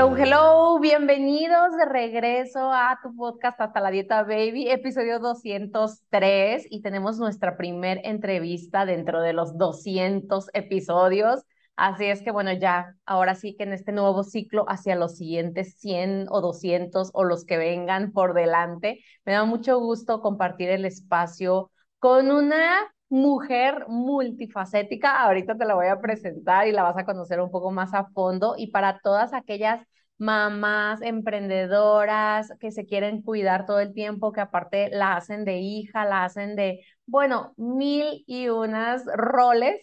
Hello, hello, bienvenidos de regreso a tu podcast Hasta la Dieta Baby, episodio 203 y tenemos nuestra primer entrevista dentro de los 200 episodios. Así es que bueno, ya ahora sí que en este nuevo ciclo hacia los siguientes 100 o 200 o los que vengan por delante, me da mucho gusto compartir el espacio con una mujer multifacética. Ahorita te la voy a presentar y la vas a conocer un poco más a fondo. Y para todas aquellas mamás emprendedoras que se quieren cuidar todo el tiempo, que aparte la hacen de hija, la hacen de, bueno, mil y unas roles.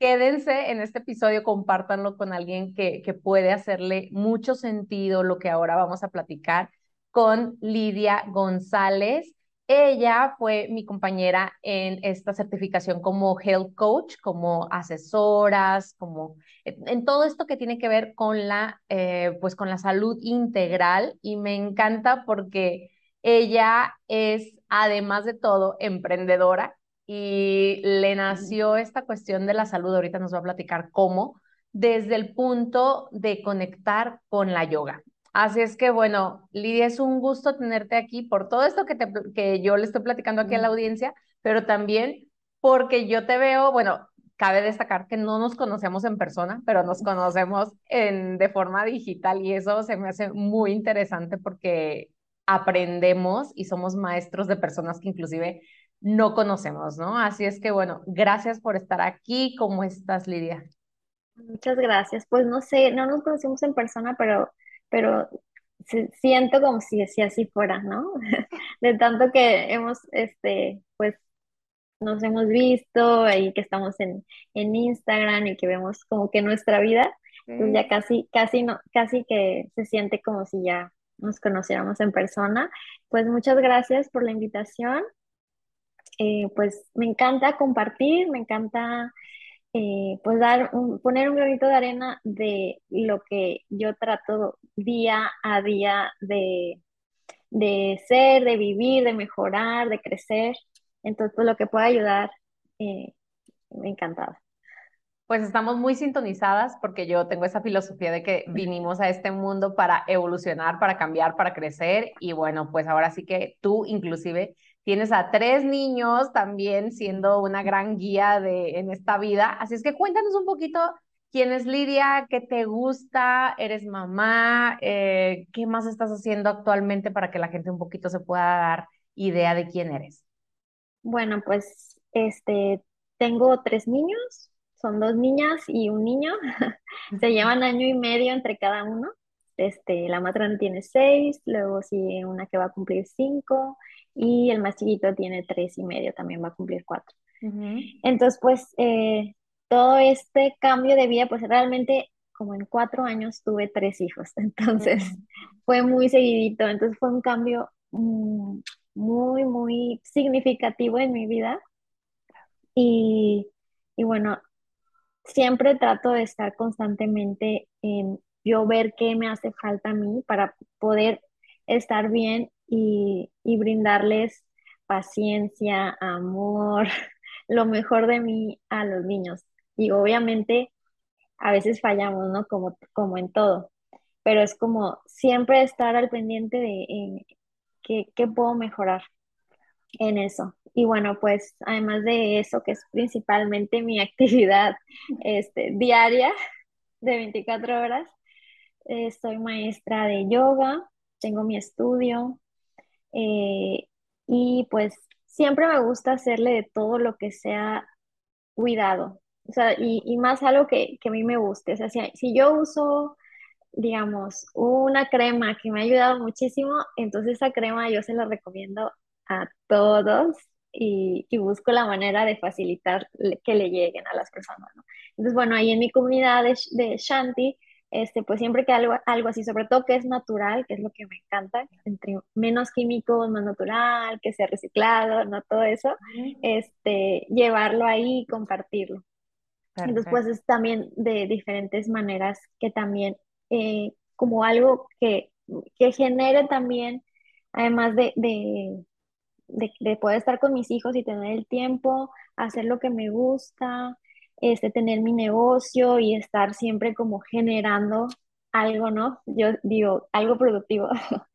Quédense en este episodio, compártanlo con alguien que, que puede hacerle mucho sentido lo que ahora vamos a platicar con Lidia González. Ella fue mi compañera en esta certificación como health coach, como asesoras, como en todo esto que tiene que ver con la, eh, pues con la salud integral. Y me encanta porque ella es, además de todo, emprendedora. Y le nació esta cuestión de la salud, ahorita nos va a platicar cómo, desde el punto de conectar con la yoga. Así es que, bueno, Lidia, es un gusto tenerte aquí por todo esto que, te, que yo le estoy platicando aquí a la audiencia, pero también porque yo te veo, bueno, cabe destacar que no nos conocemos en persona, pero nos conocemos en, de forma digital y eso se me hace muy interesante porque aprendemos y somos maestros de personas que inclusive no conocemos, ¿no? Así es que, bueno, gracias por estar aquí. ¿Cómo estás, Lidia? Muchas gracias. Pues no sé, no nos conocimos en persona, pero pero siento como si, así fuera, ¿no? De tanto que hemos, este, pues, nos hemos visto y que estamos en, en Instagram y que vemos como que nuestra vida, pues ya casi, casi, no, casi que se siente como si ya nos conociéramos en persona. Pues muchas gracias por la invitación. Eh, pues me encanta compartir, me encanta eh, pues dar poner un granito de arena de lo que yo trato día a día de, de ser, de vivir, de mejorar, de crecer. Entonces, pues lo que pueda ayudar, eh, me encantaba. Pues estamos muy sintonizadas porque yo tengo esa filosofía de que vinimos a este mundo para evolucionar, para cambiar, para crecer y bueno, pues ahora sí que tú inclusive Tienes a tres niños también siendo una gran guía de, en esta vida. Así es que cuéntanos un poquito quién es Lidia, qué te gusta, eres mamá, eh, qué más estás haciendo actualmente para que la gente un poquito se pueda dar idea de quién eres. Bueno, pues este, tengo tres niños, son dos niñas y un niño. se llevan año y medio entre cada uno. Este, la matrona tiene seis, luego sigue una que va a cumplir cinco y el más chiquito tiene tres y medio, también va a cumplir cuatro. Entonces, pues, eh, todo este cambio de vida, pues realmente como en cuatro años tuve tres hijos, entonces fue muy seguidito, entonces fue un cambio mm, muy, muy significativo en mi vida. Y, y bueno, siempre trato de estar constantemente en yo ver qué me hace falta a mí para poder estar bien y, brindarles paciencia, amor, lo mejor de mí a los niños. Y obviamente a veces fallamos, ¿no? Como, como en todo, pero es como siempre estar al pendiente de qué, puedo mejorar en eso. Y bueno, pues además de eso, que es principalmente mi actividad este, diaria de 24 horas, eh, soy maestra de yoga, tengo mi estudio, eh, y pues siempre me gusta hacerle de todo lo que sea cuidado. O sea, y, más algo que, que, a mí me guste. O sea, si, yo uso, digamos, una crema que me ha ayudado muchísimo, entonces esa crema yo se la recomiendo a todos y, y busco la manera de facilitar que le lleguen a las personas, ¿no? Entonces, bueno, ahí en mi comunidad de, de Shanti, este, pues siempre que algo, algo así, sobre todo que es natural, que es lo que me encanta, entre menos químicos, más natural, que sea reciclado, no todo eso, este, llevarlo ahí y compartirlo. Entonces, pues es también de diferentes maneras que también, eh, como algo que, que genere también, además de, de, de, poder estar con mis hijos y tener el tiempo, hacer lo que me gusta, este, tener mi negocio y estar siempre como generando algo, ¿no? Yo digo, algo productivo,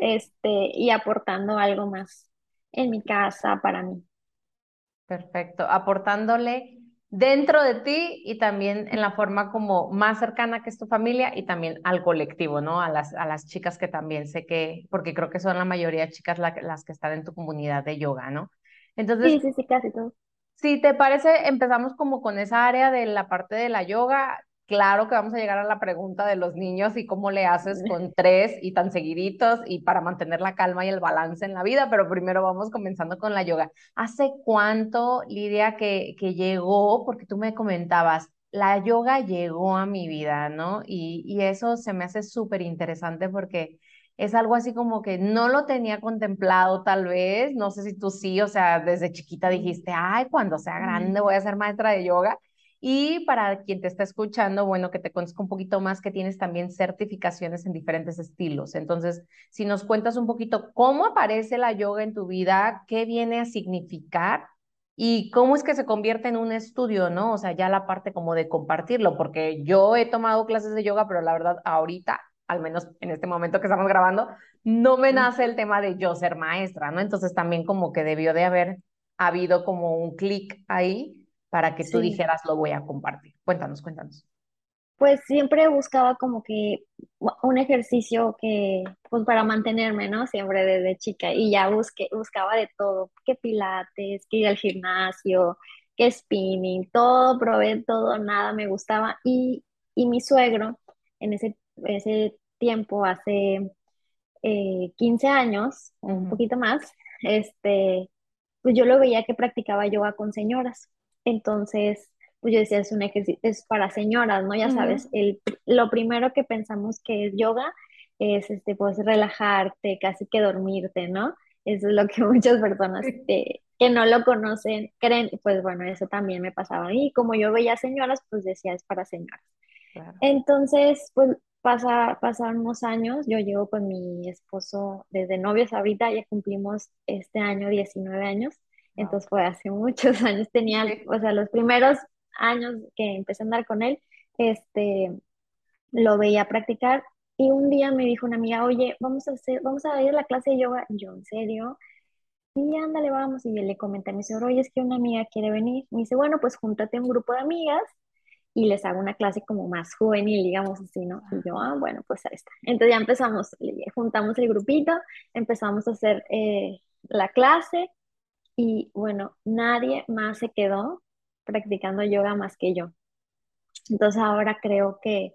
este, y aportando algo más en mi casa para mí. Perfecto, aportándole dentro de ti y también en la forma como más cercana que es tu familia y también al colectivo, ¿no? A las, a las chicas que también sé que, porque creo que son la mayoría de chicas las que están en tu comunidad de yoga, ¿no? Entonces, sí, sí, sí, casi todo. Si te parece, empezamos como con esa área de la parte de la yoga. Claro que vamos a llegar a la pregunta de los niños y cómo le haces con tres y tan seguiditos y para mantener la calma y el balance en la vida, pero primero vamos comenzando con la yoga. ¿Hace cuánto, Lidia, que, que llegó? Porque tú me comentabas, la yoga llegó a mi vida, ¿no? Y, y eso se me hace súper interesante porque es algo así como que no lo tenía contemplado tal vez, no sé si tú sí, o sea, desde chiquita dijiste, ay, cuando sea grande voy a ser maestra de yoga. Y para quien te está escuchando, bueno, que te conozca un poquito más, que tienes también certificaciones en diferentes estilos. Entonces, si nos cuentas un poquito cómo aparece la yoga en tu vida, qué viene a significar y cómo es que se convierte en un estudio, ¿no? O sea, ya la parte como de compartirlo, porque yo he tomado clases de yoga, pero la verdad, ahorita al menos en este momento que estamos grabando, no me nace el tema de yo ser maestra, ¿no? Entonces también como que debió de haber habido como un clic ahí para que tú dijeras lo voy a compartir. Cuéntanos, cuéntanos. Pues siempre buscaba como que un ejercicio que, pues para mantenerme, ¿no? Siempre desde chica y ya busqué, buscaba de todo, que pilates, que ir al gimnasio, que spinning, todo, probé todo, nada me gustaba y, y mi suegro en ese ese tiempo, hace 15 eh, años, un poquito más, este, pues yo lo veía que practicaba yoga con señoras. Entonces, pues yo decía, es un ejercicio, es para señoras, ¿no? Ya sabes, el, lo primero que pensamos que es yoga es, este, pues, relajarte, casi que dormirte, ¿no? Eso es lo que muchas personas que no lo conocen creen. Pues bueno, eso también me pasaba. Y como yo veía señoras, pues decía, es para señoras. Entonces, pues Pasa, pasaron unos años, yo llevo con mi esposo desde novios ahorita, ya cumplimos este año 19 años, entonces fue hace muchos años, tenía, o sea, los primeros años que empecé a andar con él, este, lo veía practicar y un día me dijo una amiga, oye, vamos a hacer, vamos a ir a la clase de yoga, yo, ¿en serio? Y ándale, vamos, y yo le comenté a mi señor, oye, es que una amiga quiere venir, me dice, bueno, pues júntate un grupo de amigas y les hago una clase como más juvenil, digamos así, ¿no? Y yo, ah, bueno, pues ahí está. Entonces ya empezamos, juntamos el grupito, empezamos a hacer eh, la clase y bueno, nadie más se quedó practicando yoga más que yo. Entonces ahora creo que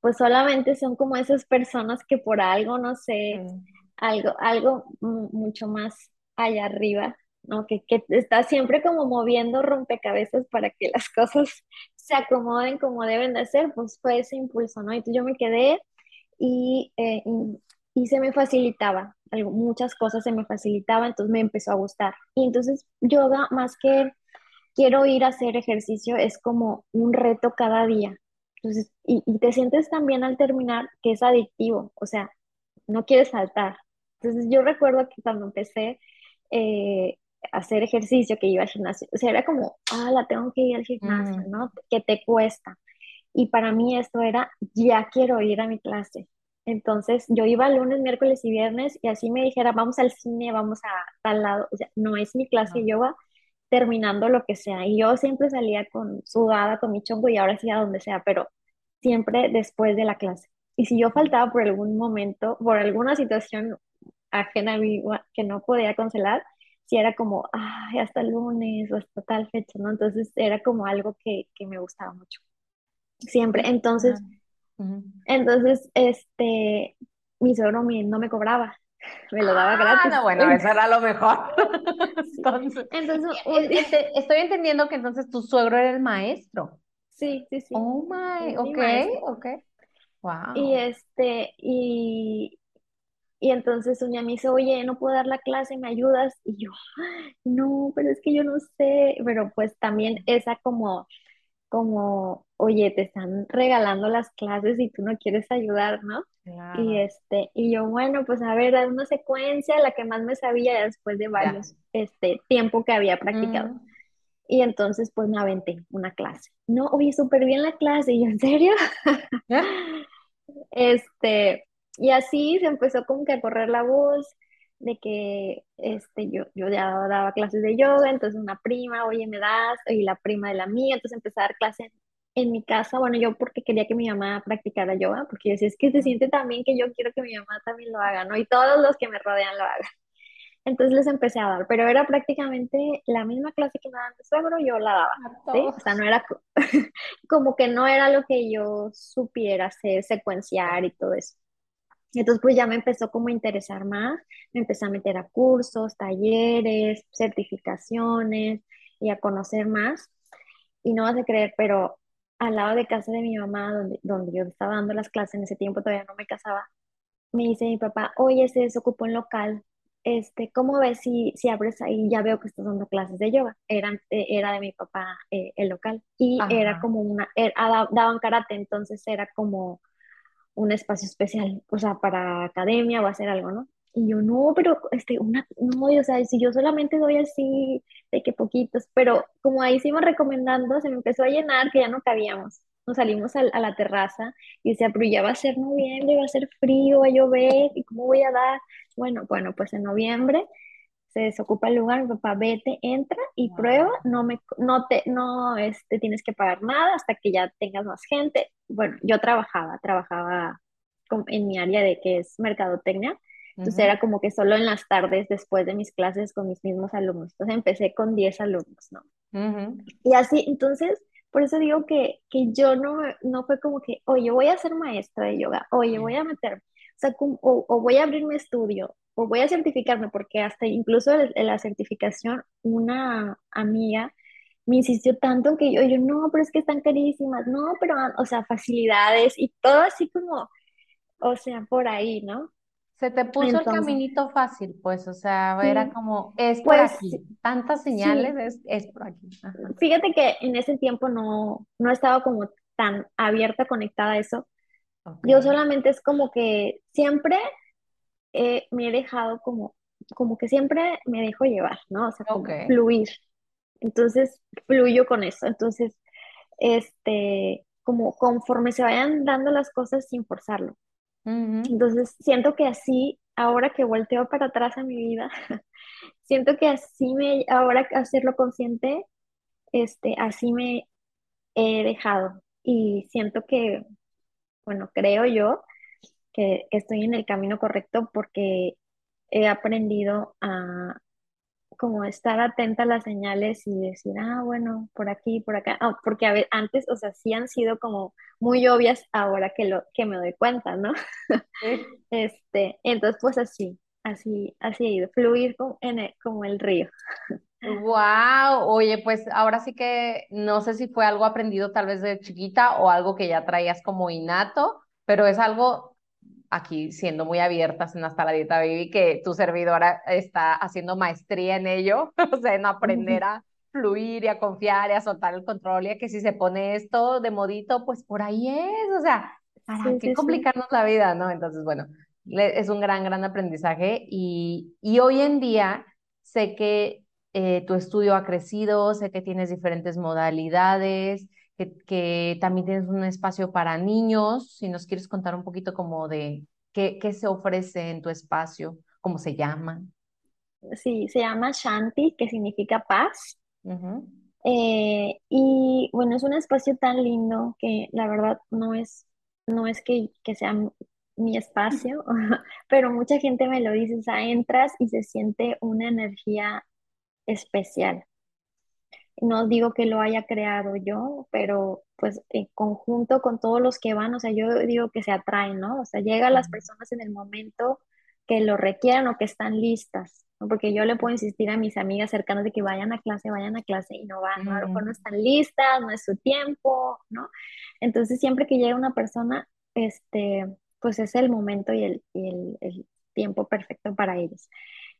pues solamente son como esas personas que por algo, no sé, algo, algo mucho más allá arriba, ¿no? Que, que está siempre como moviendo rompecabezas para que las cosas se acomoden como deben de ser, pues fue ese impulso, ¿no? Y yo me quedé y, eh, y, se me facilitaba, muchas cosas se me facilitaban, entonces me empezó a gustar. Y entonces yoga, más que quiero ir a hacer ejercicio, es como un reto cada día. Entonces, y, y te sientes también al terminar que es adictivo, o sea, no quieres saltar. Entonces yo recuerdo que cuando empecé, eh, hacer ejercicio, que iba al gimnasio. O sea, era como, ah, la tengo que ir al gimnasio, mm. ¿no? Que te cuesta. Y para mí esto era, ya quiero ir a mi clase. Entonces yo iba lunes, miércoles y viernes y así me dijera, vamos al cine, vamos a tal lado. O sea, no es mi clase yo yoga terminando lo que sea. Y yo siempre salía con sudada, con mi chongo y ahora sí a donde sea, pero siempre después de la clase. Y si yo faltaba por algún momento, por alguna situación ajena a mí que no podía cancelar, si era como, ay, hasta el lunes o hasta tal fecha, ¿no? Entonces era como algo que, que me gustaba mucho. Siempre. Entonces, entonces, este, mi suegro no me cobraba, me lo daba ah, gratis. No, bueno, eso era lo mejor. entonces, entonces estoy entendiendo que entonces tu suegro era el maestro. Sí, sí, sí. Oh my, ok, ok. Y Wow. este, y, y entonces día me dice, oye, no puedo dar la clase, ¿me ayudas? Y yo, no, pero es que yo no sé. Pero pues también esa como, como, oye, te están regalando las clases y tú no quieres ayudar, ¿no? Y este, y yo, bueno, pues a ver, dar una secuencia, la que más me sabía ya después de Ya. varios, este, tiempo que había practicado. Ujú. Y entonces, pues me aventé una clase. No, oye, súper bien la clase. Y yo, ¿en serio? ¿Ya? Este, y así se empezó como que a correr la voz de que este, yo, yo ya daba clases de yoga, entonces una prima, oye, me das, y la prima de la mía, entonces empecé a dar clases en mi casa, bueno, yo porque quería que mi mamá practicara yoga, porque yo decía, es que se siente también que yo quiero que mi mamá también lo haga, ¿no? Y todos los que me rodean lo hagan. Entonces les empecé a dar, pero era prácticamente la misma clase que me daban de suegro, yo la daba. O sea, no era co- como que no era lo que yo supiera hacer, secuenciar y todo eso. Entonces, pues ya me empezó como a interesar más, me empecé a meter a cursos, talleres, certificaciones y a conocer más. Y no vas a creer, pero al lado de casa de mi mamá, donde, donde yo estaba dando las clases, en ese tiempo todavía no me casaba, me dice mi papá, oye, se desocupó un local, este, ¿cómo ves si, si abres ahí? Ya veo que estás dando clases de yoga. Eran, eh, era de mi papá eh, el local y era Ajá. como una, era- da- daban karate, entonces era como un espacio especial, o sea, para academia o hacer algo, ¿no? Y yo, no, pero, este, una, no, o sea, si yo solamente doy así, de que poquitos, pero como ahí se recomendando, se me empezó a llenar que ya no cabíamos. Nos salimos al- a, la terraza y decía, pero ya va a ser noviembre, va a ser frío, va a llover, ¿y cómo voy a dar? Bueno, bueno, pues en noviembre se desocupa el lugar, mi papá, vete, entra y prueba, no me, no te, no, este, tienes que pagar nada hasta que ya tengas más gente. Bueno, yo trabajaba, trabajaba con- en mi área de que es mercadotecnia, entonces Ujú. era como que solo en las tardes después de mis clases con mis mismos alumnos, entonces empecé con 10 alumnos, ¿no? Y así, entonces, por eso digo que, que yo no, no fue como que, oye, voy a ser maestra de yoga, oye, voy a meterme, o sea, o, o voy a abrir mi estudio, o voy a certificarme, porque hasta incluso el- en la certificación, una amiga me insistió tanto en que yo, yo, no, pero es que están carísimas, no, pero, o sea, facilidades y todo así como, o sea, por ahí, ¿no? Se te puso el caminito fácil, pues, o sea, era como, es por pues aquí. Tantas señales, sí, es, es por aquí. Ajá. fíjate que en ese tiempo no, no estaba como tan abierta, conectada a eso Yo solamente es como que siempre eh, me he dejado como, como que siempre me dejo llevar, ¿no? O sea, como fluir. Entonces, fluyo con eso. Entonces, este, como conforme se vayan dando las cosas sin forzarlo. Entonces, siento que así, ahora que volteo para atrás a mi vida, siento que así me, ahora hacerlo consciente, este, así me he dejado. Y siento que, bueno, creo yo que estoy en el camino correcto porque he aprendido a como estar atenta a las señales y decir, ah, bueno, por aquí, por acá, Ah, porque a ver, antes, o sea, sí han sido como muy obvias ahora que lo que me doy cuenta, ¿no? Sí. Este, entonces pues así, así, así he ido, fluir como, en el, como el río. Wow, oye, pues ahora sí que no sé si fue algo aprendido tal vez de chiquita o algo que ya traías como innato, pero es algo aquí siendo muy abiertas en Hasta la Dieta Baby que tu servidora está haciendo maestría en ello, o sea, en aprender a fluir y a confiar y a soltar el control y a que si se pone esto de modito, pues por ahí es, o sea, ¿para Sí, qué sí, sí. complicarnos la vida, no? Entonces, bueno, es un gran, gran aprendizaje y, y hoy en día sé que eh, tu estudio ha crecido, sé que tienes diferentes modalidades, que, que también tienes un espacio para niños. Si nos quieres contar un poquito como de qué, qué se ofrece en tu espacio, cómo se llama. Sí, se llama Shanti, que significa paz. Eh, y bueno, es un espacio tan lindo que la verdad no es, no es que, que sea mi espacio, pero mucha gente me lo dice, o sea, entras y se siente una energía especial. No digo que lo haya creado yo, pero pues en conjunto con todos los que van, o sea, yo digo que se atraen, ¿no? O sea, llegan las personas en el momento que lo requieran o que están listas. Porque yo le puedo insistir a mis amigas cercanas de que vayan a clase, vayan a clase y no van, ¿no? A lo mejor no están listas, no es su tiempo, ¿no? Entonces siempre que llega una persona, este, pues es el momento y el, y el, el tiempo perfecto para ellos.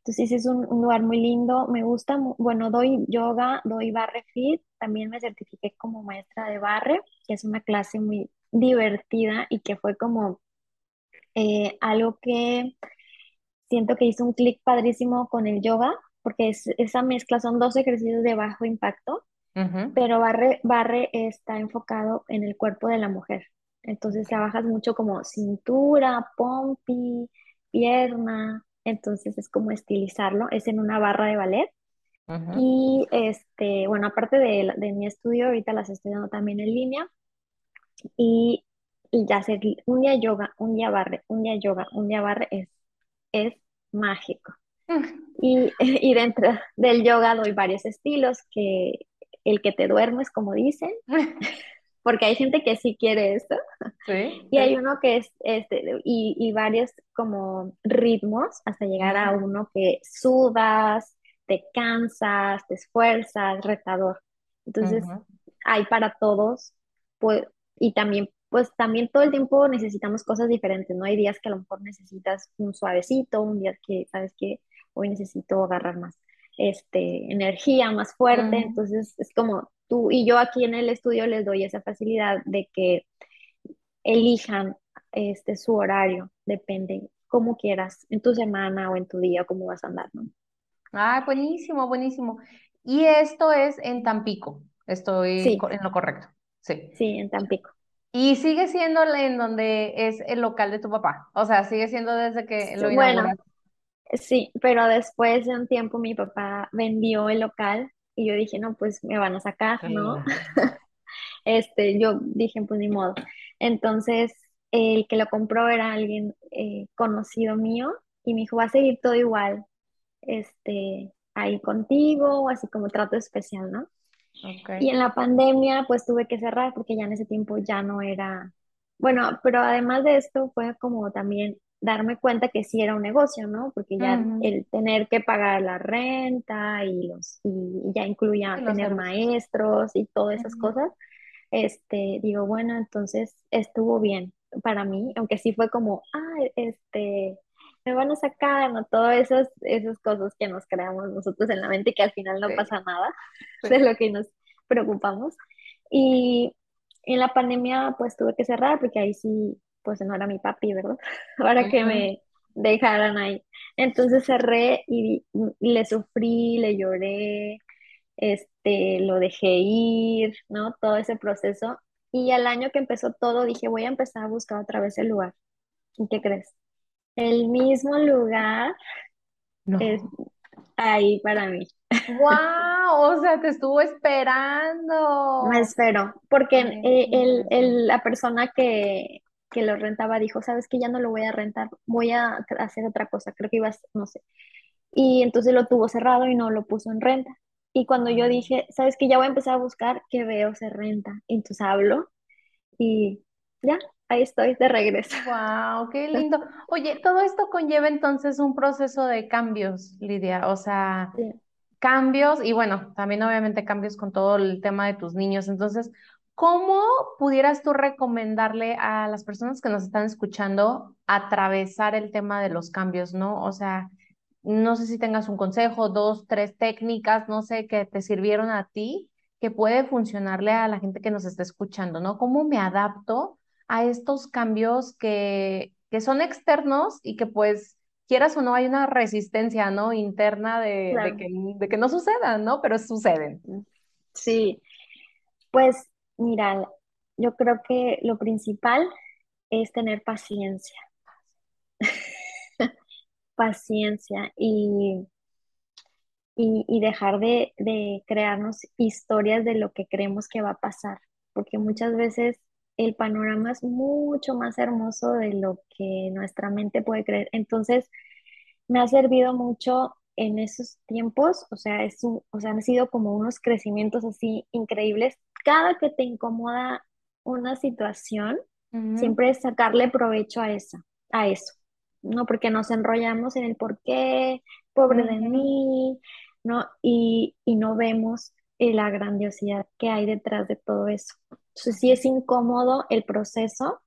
Entonces es un, un lugar muy lindo, me gusta, bueno, doy yoga, doy barre fit, también me certifiqué como maestra de barre, que es una clase muy divertida y que fue como eh, algo que siento que hizo un clic padrísimo con el yoga, porque es, esa mezcla son dos ejercicios de bajo impacto, pero barre, barre está enfocado en el cuerpo de la mujer. Entonces trabajas mucho como cintura, pompi, pierna, entonces es como estilizarlo, es en una barra de ballet. Ujú. Y este, bueno, aparte de, de mi estudio, ahorita las estoy dando también en línea y, y ya hacer un día yoga, un día barre, un día yoga, un día barre es, es mágico. Y, y dentro del yoga doy varios estilos, que el que te duermes, como dicen, porque hay gente que sí quiere esto, Sí, y sí. hay uno que es, este, y, y varios como ritmos, hasta llegar a uno que sudas, te cansas, te esfuerzas, retador. Entonces, ujú. hay para todos, pues, y también, pues también todo el tiempo necesitamos cosas diferentes, ¿no? Hay días que a lo mejor necesitas un suavecito, un día que, sabes que hoy necesito agarrar más, este, energía más fuerte, Ujú. entonces es como tú y yo aquí en el estudio les doy esa facilidad de que elijan este, su horario, depende, como quieras, en tu semana o en tu día, cómo vas a andar, ¿no? Ah, buenísimo, buenísimo. Y esto es en Tampico. Estoy Sí, en lo correcto. Sí. sí, en Tampico. Y sigue siendo en donde es el local de tu papá. O sea, sigue siendo desde que lo Bueno, inauguraste. sí, pero después de un tiempo mi papá vendió el local y yo dije, no, pues me van a sacar, ¿no? Este, yo dije, pues ni modo. Entonces, el que lo compró era alguien eh, conocido mío y me dijo, va a seguir todo igual, este, ahí contigo, así como trato especial, ¿no? Y en la pandemia, pues tuve que cerrar porque ya en ese tiempo ya no era, bueno, pero además de esto fue como también darme cuenta que sí era un negocio, ¿no? Porque ya Ujú. el tener que pagar la renta y los, y ya Y incluía los tener servicios. maestros y todas esas Ujú. cosas, este, digo, bueno, entonces estuvo bien para mí, aunque sí fue como, ah, este, me van a sacar, ¿no? Todas esas, esas cosas que nos creamos nosotros en la mente y que al final no Sí, pasa nada de sí. lo que nos preocupamos. Y en la pandemia pues tuve que cerrar porque ahí sí, pues no era mi papi, ¿verdad? Para que me dejaran ahí. Entonces cerré y, y le sufrí, le lloré, este, lo dejé ir, ¿no? Todo ese proceso. Y al año que empezó todo, dije, voy a empezar a buscar otra vez el lugar. ¿Y qué crees? El mismo lugar es ahí para mí. ¡Wow! O sea, te estuvo Me esperando. espero, porque eh, el, el- la persona que, que lo rentaba dijo, sabes que ya no lo voy a rentar, voy a hacer otra cosa, creo que ibas, no sé. Y entonces lo tuvo cerrado y no lo puso en renta. Y cuando yo dije, sabes que ya voy a empezar a buscar, que veo se renta. Y entonces hablo y ya, ahí estoy de regreso. Wow, qué lindo. Oye, todo esto conlleva entonces un proceso de cambios, Lidia. O sea, Sí. cambios y bueno, también obviamente cambios con todo el tema de tus niños. Entonces, ¿cómo pudieras tú recomendarle a las personas que nos están escuchando atravesar el tema de los cambios, ¿no? O sea, no sé si tengas un consejo, dos, tres técnicas, no sé, que te sirvieron a ti, que puede funcionarle a la gente que nos está escuchando, ¿no? ¿Cómo me adapto a estos cambios que, que son externos y que pues quieras o no hay una resistencia, ¿no? Interna de, de Claro. que, de que no sucedan, ¿no? Pero suceden. Sí, pues mira, yo creo que lo principal es tener paciencia, paciencia y y, y dejar de, de crearnos historias de lo que creemos que va a pasar, porque muchas veces el panorama es mucho más hermoso de lo que nuestra mente puede creer. Entonces, me ha servido mucho en esos tiempos, o sea, es un- o sea, han sido como unos crecimientos así increíbles. Cada que te incomoda una situación, siempre es sacarle provecho a esa, a eso. ¿no? Porque nos enrollamos en el por qué, pobre de mí, ¿no? Y, y no vemos eh, la grandiosidad que hay detrás de todo eso. Entonces sí es incómodo el proceso,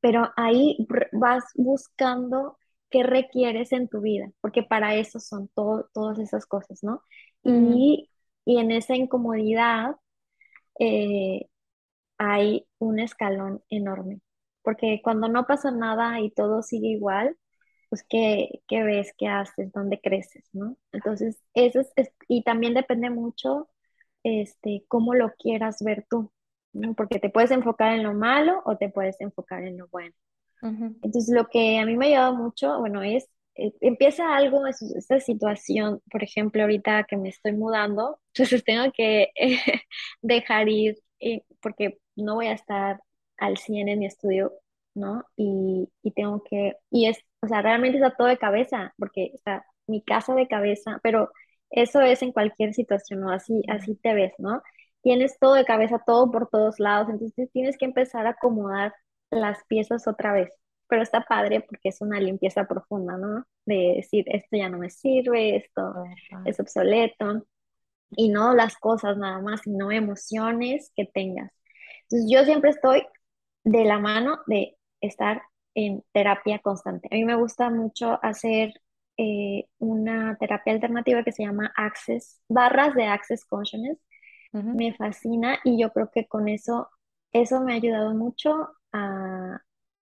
pero ahí vas buscando qué requieres en tu vida, porque para eso son todo, todas esas cosas, ¿no? Y, y en esa incomodidad eh, hay un escalón enorme, porque cuando no pasa nada y todo sigue igual, pues qué, qué ves, qué haces, dónde creces, ¿no? Entonces, eso es, y también depende mucho este, cómo lo quieras ver tú, ¿no? Porque te puedes enfocar en lo malo o te puedes enfocar en lo bueno. Entonces, lo que a mí me ha ayudado mucho, bueno, es, eh, empieza algo, esta situación, por ejemplo, ahorita que me estoy mudando, entonces tengo que dejar ir, eh, porque no voy a estar al 100 en mi estudio, ¿no? Y, y tengo que, y es, o sea, realmente está todo de cabeza, porque está mi casa de cabeza, pero eso es en cualquier situación, ¿no? Así, así te ves, ¿no? Tienes todo de cabeza, todo por todos lados, entonces tienes que empezar a acomodar las piezas otra vez. Pero está padre porque es una limpieza profunda, ¿no? De decir, esto ya no me sirve, esto es obsoleto. Y no las cosas nada más, sino emociones que tengas. Entonces yo siempre estoy de la mano de estar en terapia constante. A mí me gusta mucho hacer eh, una terapia alternativa que se llama Access, barras de Access Consciousness. Me fascina y yo creo que con eso, eso me ha ayudado mucho a,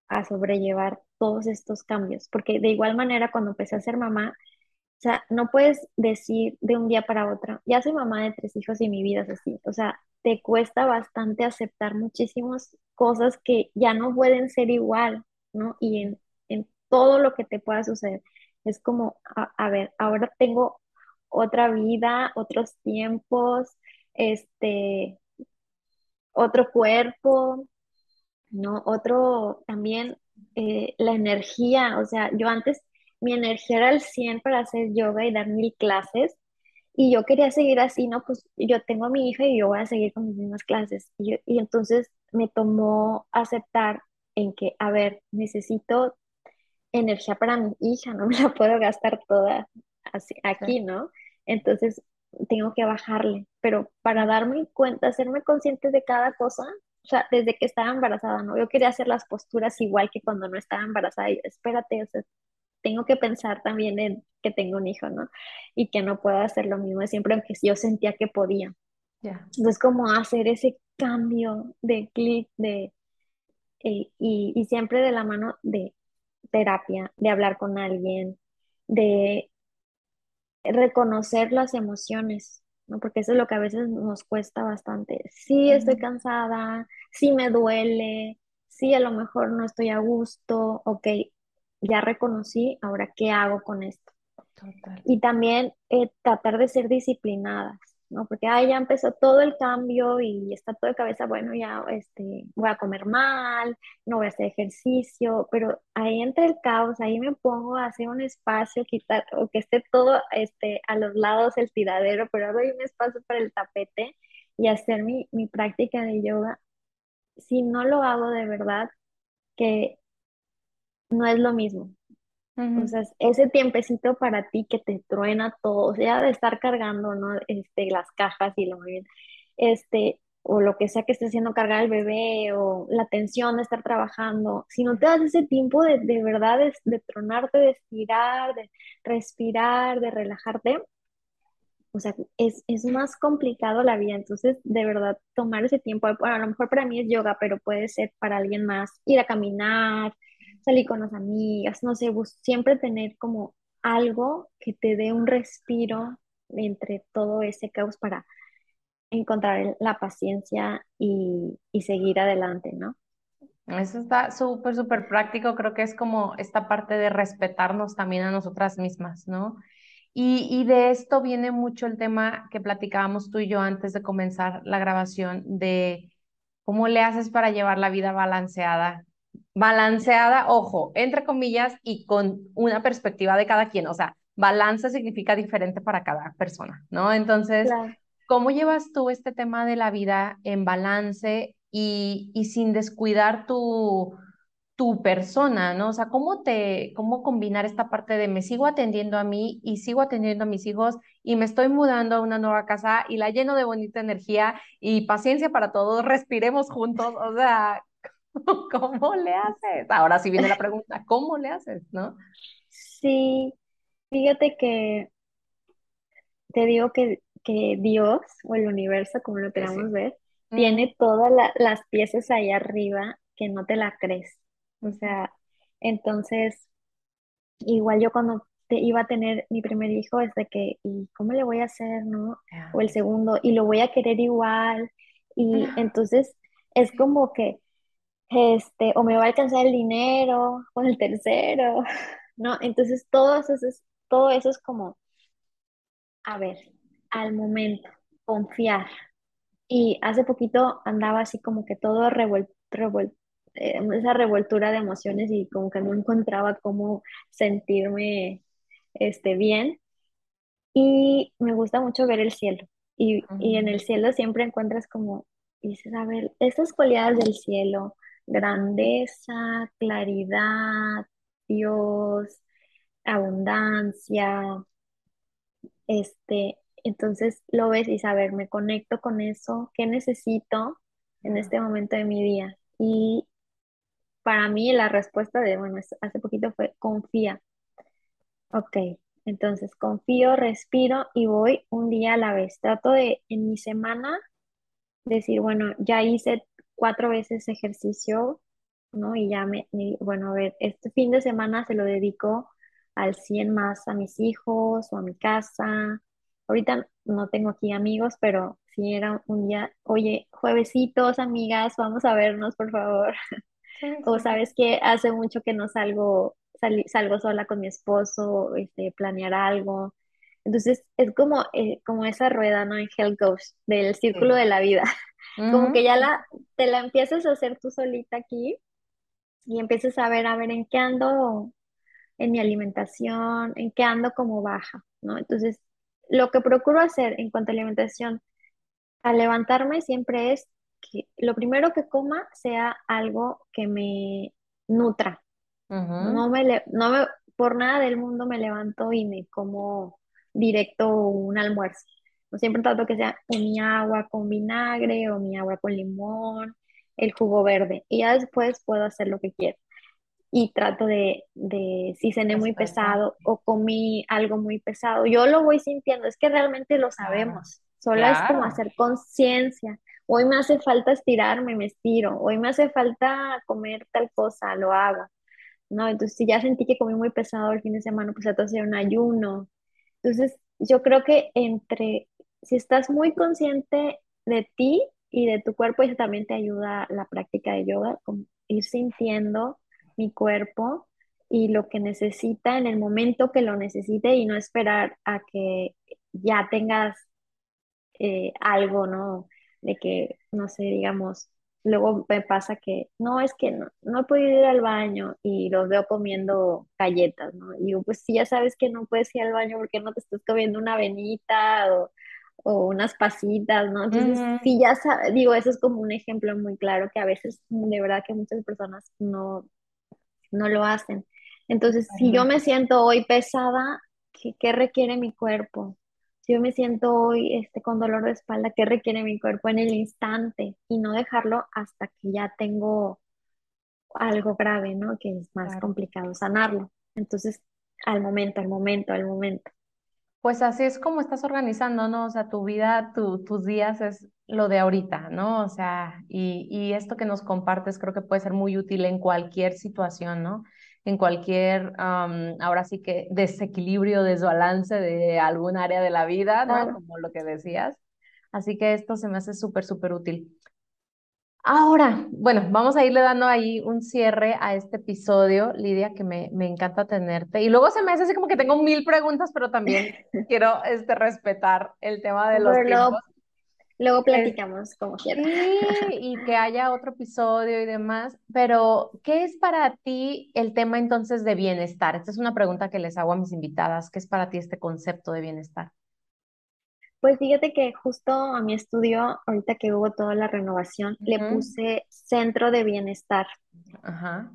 a sobrellevar todos estos cambios, porque de igual manera cuando empecé a ser mamá, o sea, no puedes decir de un día para otro, ya soy mamá de tres hijos y mi vida es así. O sea, te cuesta bastante aceptar muchísimas cosas que ya no pueden ser igual, ¿no? Y en, en todo lo que te pueda suceder. Es como, a, ver, ahora tengo otra vida, otros tiempos, este, otro cuerpo, ¿no? Otro también eh, la energía, o sea, yo antes mi energía era el 100 para hacer yoga y dar mil clases y yo quería seguir así, ¿no? Pues yo tengo a mi hija y yo voy a seguir con mis mismas clases. Y, y entonces me tomó aceptar en que, a ver, necesito energía para mi hija, no me la puedo gastar toda así, aquí, ¿no? Entonces tengo que bajarle, pero para darme cuenta, hacerme consciente de cada cosa, o sea, desde que estaba embarazada, ¿no? Yo quería hacer las posturas igual que cuando no estaba embarazada, y espérate, o sea, tengo que pensar también en que tengo un hijo, ¿no? Y que no puedo hacer lo mismo de siempre, aunque yo sentía que podía. Entonces, como hacer ese cambio de clic, de, eh, y, y siempre de la mano de terapia, de hablar con alguien, de reconocer las emociones, ¿no? Porque eso es lo que a veces nos cuesta bastante. Sí estoy cansada, sí me duele, sí a lo mejor no estoy a gusto, ok, ya reconocí, ahora qué hago con esto. Y también eh, tratar de ser disciplinadas, ¿no? Porque ahí ya empezó todo el cambio y está todo de cabeza, bueno, ya este, voy a comer mal, no voy a hacer ejercicio, pero ahí entre el caos, ahí me pongo a hacer un espacio, quitar, o que esté todo este, a los lados el tiradero, pero hay un espacio para el tapete y hacer mi, mi práctica de yoga. Si no lo hago de verdad, que no es lo mismo. Entonces, ese tiempecito para ti que te truena todo, o sea, de estar cargando, ¿no? Este, las cajas y lo bien, este, o lo que sea que esté haciendo cargar el bebé, o la tensión de estar trabajando, si no te das ese tiempo de, de verdad de, de tronarte, de estirar, de respirar, de relajarte, o sea, es, es, más complicado la vida. Entonces, de verdad, tomar ese tiempo, bueno, a lo mejor para mí es yoga, pero puede ser para alguien más ir a caminar, salir con las amigas, no sé, siempre tener como algo que te dé un respiro entre todo ese caos para encontrar la paciencia y, seguir adelante, ¿no? Eso está súper, súper práctico. Creo que es como esta parte de respetarnos también a nosotras mismas, ¿no? Y, de esto viene mucho el tema que platicábamos tú y yo antes de comenzar la grabación de cómo le haces para llevar la vida balanceada balanceada, ojo, entre comillas, y con una perspectiva de cada quien. O sea, balance significa diferente para cada persona, ¿no? Entonces, ¿cómo llevas tú este tema de la vida en balance y, y sin descuidar tu, tu persona, ¿no? O sea, ¿cómo te, cómo combinar esta parte de me sigo atendiendo a mí y sigo atendiendo a mis hijos y me estoy mudando a una nueva casa y la lleno de bonita energía y paciencia para todos, respiremos juntos, o sea, ¿cómo le haces? Ahora sí viene la pregunta, ¿cómo le haces, no? Sí, fíjate que te digo que, que Dios o el universo, como lo queramos ver, tiene todas las piezas ahí arriba que no te la crees. O sea, entonces, igual yo cuando te iba a tener mi primer hijo, es de que, ¿y cómo le voy a hacer, no? O el segundo, y lo voy a querer igual. Y entonces es como que, este, o me va a alcanzar el dinero, o el tercero, ¿no? Entonces todo eso es, todo eso es como, a ver, al momento, confiar. Y hace poquito andaba así como que todo revuelto, revuelto eh, esa revoltura de emociones y como que no encontraba cómo sentirme este, bien. Y me gusta mucho ver el cielo. Y, y en el cielo siempre encuentras como, dices, a ver, estas cualidades del cielo, grandeza, claridad, Dios, abundancia, este, entonces lo ves y saber, me conecto con eso, ¿qué necesito en este momento de mi día? Y para mí la respuesta de, bueno, hace poquito fue confía. Ok, entonces confío, respiro y voy un día a la vez. Trato de en mi semana decir, bueno, ya hice cuatro veces ejercicio, ¿no? Y ya me, bueno, a ver, este fin de semana se lo dedico al 100 más a mis hijos o a mi casa. Ahorita no tengo aquí amigos, pero si era un día, oye, juevesitos, amigas, vamos a vernos, por favor. O sabes que hace mucho que no salgo, salgo sola con mi esposo, este, planear algo. Entonces es como, eh, como esa rueda, ¿no? En Hell Ghost, del círculo de la vida. Como que ya la, te la empiezas a hacer tú solita aquí y empiezas a ver, a ver en qué ando en mi alimentación, en qué ando como baja, ¿no? Entonces, lo que procuro hacer en cuanto a alimentación, al levantarme siempre es lo primero que coma sea algo que me nutra. No me, no me, por nada del mundo me levanto y me como directo un almuerzo. Siempre trato que sea mi agua con vinagre o mi agua con limón, el jugo verde. Y ya después puedo hacer lo que quiero. Y trato de, de si cené muy pesado o comí algo muy pesado, yo lo voy sintiendo. Es que realmente lo sabemos. Solo es como hacer conciencia hoy me hace falta estirarme, me estiro, hoy me hace falta comer tal cosa, lo hago, ¿no? Entonces, si ya sentí que comí muy pesado el fin de semana, pues trato de hacer un ayuno. Entonces, yo creo que entre, si estás muy consciente de ti y de tu cuerpo, eso también te ayuda la práctica de yoga, ir sintiendo mi cuerpo y lo que necesita en el momento que lo necesite y no esperar a que ya tengas eh, algo, ¿no? de que, no sé, digamos, luego me pasa que, no, es que no, no he podido ir al baño y los veo comiendo galletas, ¿no? Y digo, pues si ya sabes que no puedes ir al baño porque no te estás comiendo una avenita o, o unas pasitas, ¿no? Entonces, si ya sabes, digo, eso es como un ejemplo muy claro que a veces, de verdad que muchas personas no, no lo hacen. Entonces, si yo me siento hoy pesada, ¿qué, qué requiere mi cuerpo? si yo me siento hoy este, con dolor de espalda, ¿qué requiere mi cuerpo en el instante? Y no dejarlo hasta que ya tengo algo grave, ¿no? Que es más complicado sanarlo. Entonces, al momento, al momento, al momento. Pues así es como estás organizando, ¿no? O sea, tu vida, tus días es lo de ahorita, ¿no? O sea, y, y esto que nos compartes creo que puede ser muy útil en cualquier situación, ¿no? en cualquier, ahora sí que desequilibrio, desbalance de algún área de la vida, ¿no? Como lo que decías. Así que esto se me hace súper, súper útil. Ahora, bueno, vamos a irle dando ahí un cierre a este episodio, Lidia, que me, me encanta tenerte. Y luego se me hace así como que tengo mil preguntas, pero también quiero este, respetar el tema de los tiempos. Luego platicamos como quieras. Sí, y que haya otro episodio y demás, pero ¿qué es para ti el tema entonces de bienestar? Esta es una pregunta que les hago a mis invitadas. ¿Qué es para ti este concepto de bienestar? Pues fíjate que justo a mi estudio, ahorita que hubo toda la renovación, le puse centro de bienestar. Ajá.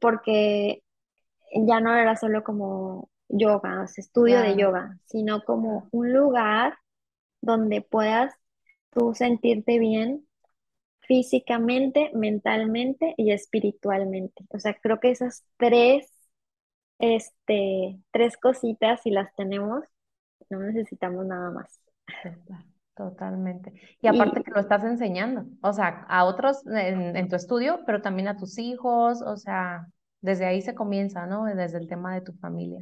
porque ya no era solo como yoga, o sea, estudio de yoga, sino como un lugar donde puedas tú sentirte bien físicamente, mentalmente y espiritualmente. O sea, creo que esas tres, este, tres cositas, si las tenemos, no necesitamos nada más. Totalmente. Y aparte que lo estás enseñando, o sea, a otros en, tu estudio, pero también a tus hijos, o sea, desde ahí se comienza, ¿no? Desde el tema de tu familia.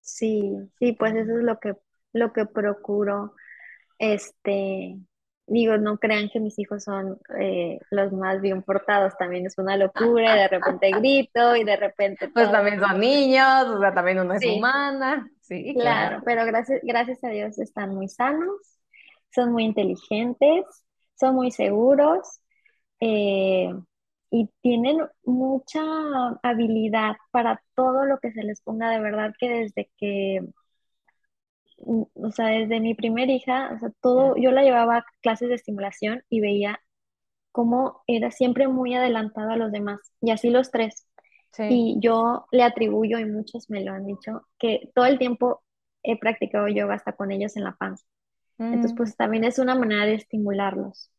Sí, sí, pues eso es lo que, lo que procuro, este, digo, no crean que mis hijos son eh, los más bien portados, también es una locura, y de repente grito y de repente... Pues también son niños, o sea, también uno es humana, sí, claro. pero gracias, gracias a Dios están muy sanos, son muy inteligentes, son muy seguros eh, y tienen mucha habilidad para todo lo que se les ponga de verdad que desde que, o sea, desde mi primera hija, o sea, todo, yo la llevaba a clases de estimulación y veía cómo era siempre muy adelantada a los demás, y así los tres. Y yo le atribuyo, y muchos me lo han dicho, que todo el tiempo he practicado yoga hasta con ellos en la panza. Entonces, mm. pues también es una manera de estimularlos.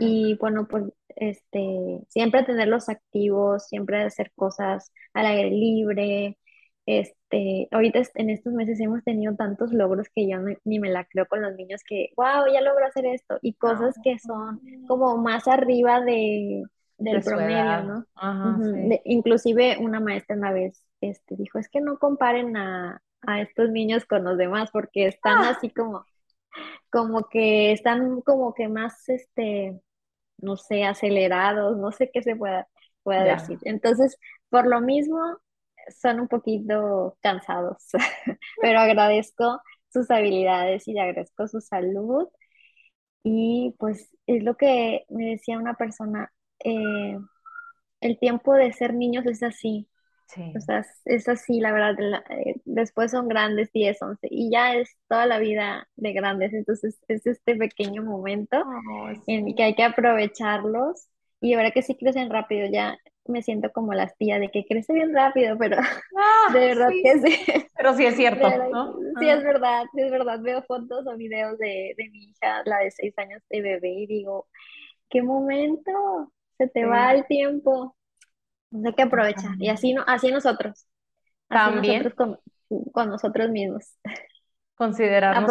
Y bueno, pues este, siempre tenerlos activos, siempre hacer cosas al aire libre. Este, ahorita en estos meses hemos tenido tantos logros que yo ni me la creo con los niños que, wow, ya logro hacer esto. Y cosas que son como más arriba de, del promedio, ¿no? inclusive una maestra una vez este, dijo, es que no comparen a, a estos niños con los demás porque están ah. así como como que están como que más, este, no sé, acelerados, no sé qué se pueda, pueda decir. Entonces, por lo mismo, son un poquito cansados, pero agradezco sus habilidades y agradezco su salud. Y pues es lo que me decía una persona, eh, el tiempo de ser niños es así, o sea, es así, la verdad. Eh, después son grandes, 10, 11, y ya es toda la vida de grandes. Entonces, es este pequeño momento en el que hay que aprovecharlos. Y ahora que sí crecen rápido, ya me siento como la tía de que crece bien rápido, pero ah, de verdad que sí. Pero sí es cierto, ¿no? Sí, es verdad, sí es verdad. Veo fotos o videos de, de mi hija, la de 6 años de bebé, y digo, ¿qué momento? Se te va el tiempo. Hay que aprovechar. Y así, no, así nosotros. También. con, nosotros mismos. Considerarnos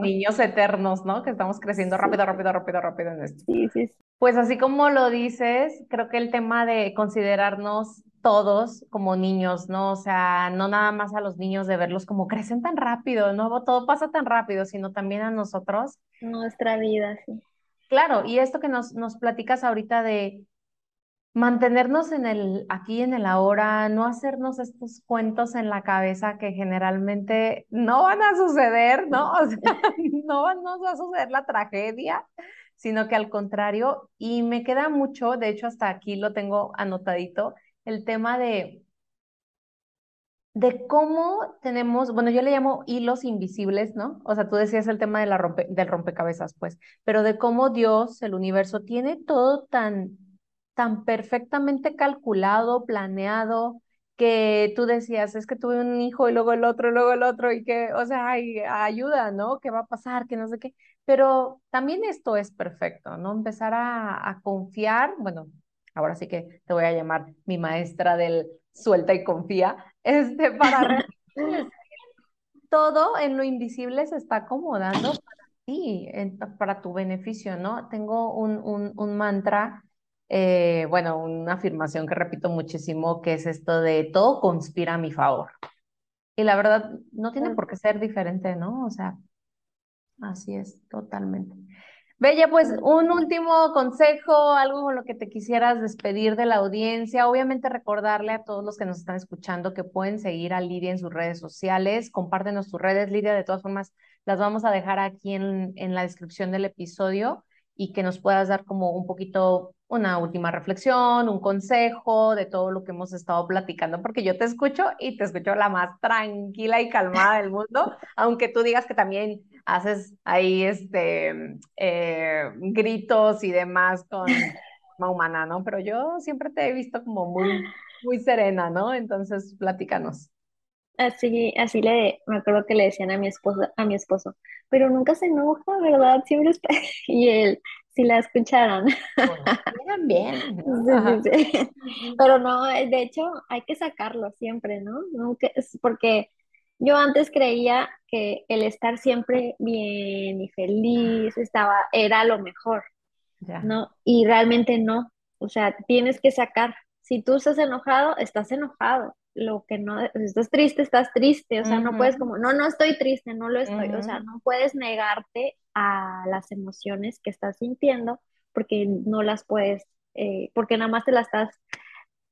niños eternos, ¿no? Que estamos creciendo rápido, rápido, rápido, rápido en esto. Sí, sí, Pues así como lo dices, creo que el tema de considerarnos todos como niños, ¿no? O sea, no nada más a los niños de verlos como crecen tan rápido, ¿no? Todo pasa tan rápido, sino también a nosotros. Nuestra vida, sí. Claro, y esto que nos, platicas ahorita de mantenernos en el aquí en el ahora, no hacernos estos cuentos en la cabeza que generalmente no van a suceder, ¿no? O sea, no nos va a suceder la tragedia, sino que al contrario, y me queda mucho, de hecho hasta aquí lo tengo anotadito, el tema de de cómo tenemos, bueno, yo le llamo hilos invisibles, ¿no? O sea, tú decías el tema de la rompe, del rompecabezas, pues, pero de cómo Dios, el universo, tiene todo tan tan perfectamente calculado, planeado, que tú decías, es que tuve un hijo y luego el otro, y luego el otro, y que, o sea, hay ayuda, ¿no? ¿Qué va a pasar? Que no sé qué. Pero también esto es perfecto, ¿no? Empezar a, confiar, bueno, ahora sí que te voy a llamar mi maestra del suelta y confía, este, para todo en lo invisible se está acomodando para ti, para tu beneficio, ¿no? Tengo un, un, un mantra eh, bueno, una afirmación que repito muchísimo, que es esto de todo conspira a mi favor. Y la verdad, no tiene por qué ser diferente, ¿no? O sea, así es, totalmente. Bella, pues un último consejo, algo con lo que te quisieras despedir de la audiencia. Obviamente recordarle a todos los que nos están escuchando que pueden seguir a Lidia en sus redes sociales. Compártenos tus redes, Lidia. De todas formas, las vamos a dejar aquí en, en la descripción del episodio y que nos puedas dar como un poquito una última reflexión, un consejo de todo lo que hemos estado platicando, porque yo te escucho y te escucho la más tranquila y calmada del mundo, aunque tú digas que también haces ahí este eh, gritos y demás con, forma humana, ¿no? Pero yo siempre te he visto como muy, muy serena, ¿no? Entonces, platícanos. Así, así le, me acuerdo que le decían a mi esposo, a mi esposo, pero nunca se enoja, ¿verdad? Siempre está, y él, si la escucharan. Bueno, bien. Pero no, de hecho, hay que sacarlo siempre, ¿no? Nunca, porque yo antes creía que el estar siempre bien y feliz estaba, era lo mejor, ¿no? Y realmente no. O sea, tienes que sacar. Si tú estás enojado, estás enojado. Lo que no, si estás triste, estás triste. O sea, no puedes como, no, no estoy triste, no lo estoy. O sea, no puedes negarte a las emociones que estás sintiendo porque no las puedes, eh, porque nada más te las estás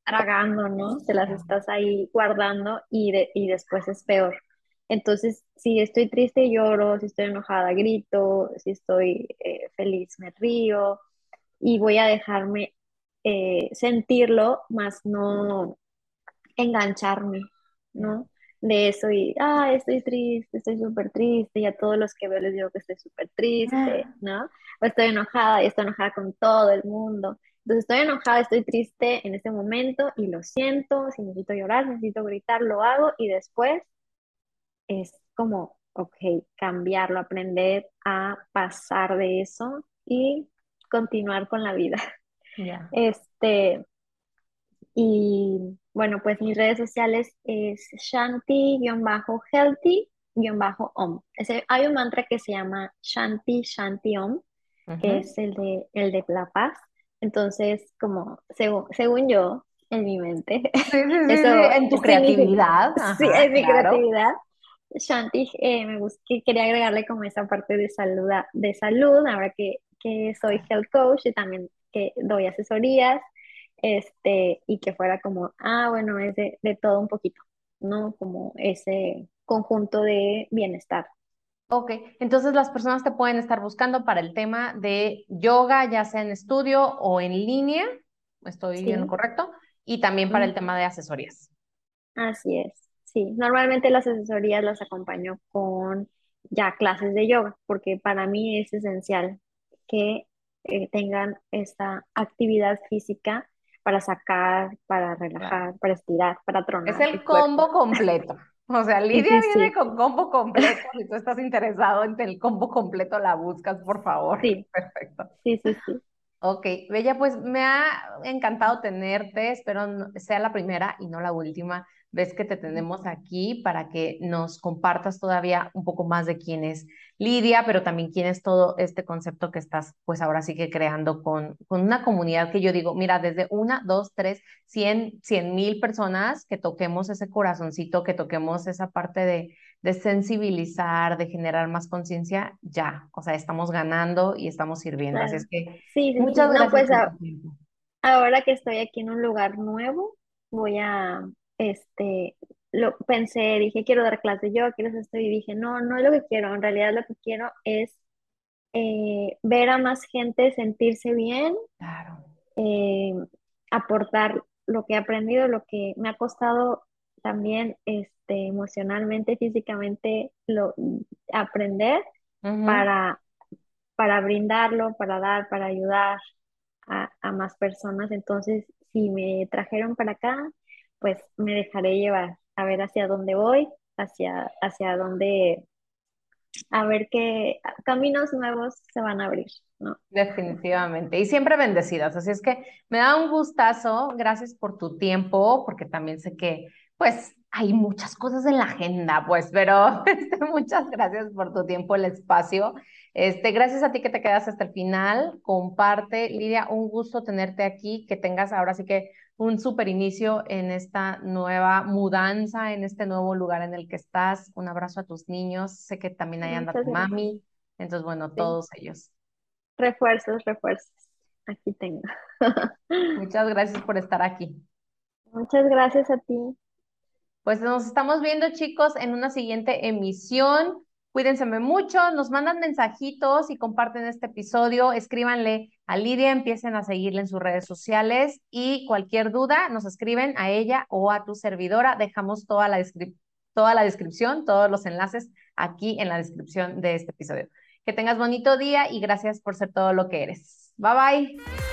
tragando, ¿no? Te las estás ahí guardando y, y después es peor. Entonces, si estoy triste, lloro, si estoy enojada, grito, si estoy eh, feliz, me río y voy a dejarme eh, sentirlo, más no engancharme, ¿no? De eso y, ah, estoy triste, estoy súper triste, y a todos los que veo les digo que estoy súper triste, ah. ¿no? O estoy enojada y estoy enojada con todo el mundo. Entonces estoy enojada, estoy triste en este momento y lo siento, si necesito llorar, necesito gritar, lo hago y después es como, ok, cambiarlo, aprender a pasar de eso y continuar con la vida. Este, y bueno, pues mis redes sociales es shanti-healthy-om. Hay un mantra que se llama Shanti Shanti Om, que es el de, el de la paz. Entonces, como según, según yo, en mi mente. en tu creatividad. sí, en mi creatividad. Shanti, eh, me busqué, quería agregarle como esa parte de salud, de salud ahora que, que soy health coach y también que doy asesorías, este, y que fuera como, ah, bueno, es de, de todo un poquito, ¿no? Como ese conjunto de bienestar. Ok, entonces las personas te pueden estar buscando para el tema de yoga, ya sea en estudio o en línea, estoy bien correcto, y también para el tema de asesorías. Así es. Sí, normalmente las asesorías las acompaño con ya clases de yoga, porque para mí es esencial que eh, tengan esta actividad física para sacar, para relajar, para estirar, para tronar. Es el combo completo. O sea, Lidia viene con combo completo. Si tú estás interesado en el combo completo, la buscas, por favor. Sí. Perfecto. Sí, sí, sí. Ok, Bella, pues me ha encantado tenerte. Espero sea la primera y no la última ves que te tenemos aquí para que nos compartas todavía un poco más de quién es Lidia, pero también quién es todo este concepto que estás, pues ahora sí que creando con, con una comunidad que yo digo, mira, desde una, dos, tres, cien, cien mil personas que toquemos ese corazoncito, que toquemos esa parte de, de sensibilizar, de generar más conciencia, ya, o sea, estamos ganando y estamos sirviendo. Así es que sí, muchas gracias. pues, ahora que estoy aquí en un lugar nuevo, voy a este, lo pensé, dije, quiero dar clases yo, quiero hacer esto, y dije, no, no es lo que quiero, en realidad lo que quiero es eh, ver a más gente sentirse bien, eh, aportar lo que he aprendido, lo que me ha costado también este, emocionalmente, físicamente, lo, aprender para, para brindarlo, para dar, para ayudar a, a más personas. Entonces, si me trajeron para acá, pues me dejaré llevar a ver hacia dónde voy, hacia, hacia dónde, a ver qué caminos nuevos se van a abrir, ¿no? Definitivamente. Y siempre bendecidas. Así es que me da un gustazo. Gracias por tu tiempo, porque también sé que, pues, hay muchas cosas en la agenda, pues, pero este, muchas gracias por tu tiempo, el espacio. Este, gracias a ti que te quedas hasta el final. Comparte, Lidia, un gusto tenerte aquí, que tengas ahora sí que un super inicio en esta nueva mudanza, en este nuevo lugar en el que estás. Un abrazo a tus niños. Sé que también ahí anda tu mami. Entonces, bueno, todos ellos. Refuerzos, refuerzos. Aquí tengo. Muchas gracias por estar aquí. Muchas gracias a ti. Pues nos estamos viendo, chicos, en una siguiente emisión. Cuídense mucho, nos mandan mensajitos y comparten este episodio. Escríbanle a Lidia, empiecen a seguirle en sus redes sociales y cualquier duda nos escriben a ella o a tu servidora. Dejamos toda la, toda la descripción, todos los enlaces aquí en la descripción de este episodio. Que tengas bonito día y gracias por ser todo lo que eres. Bye bye.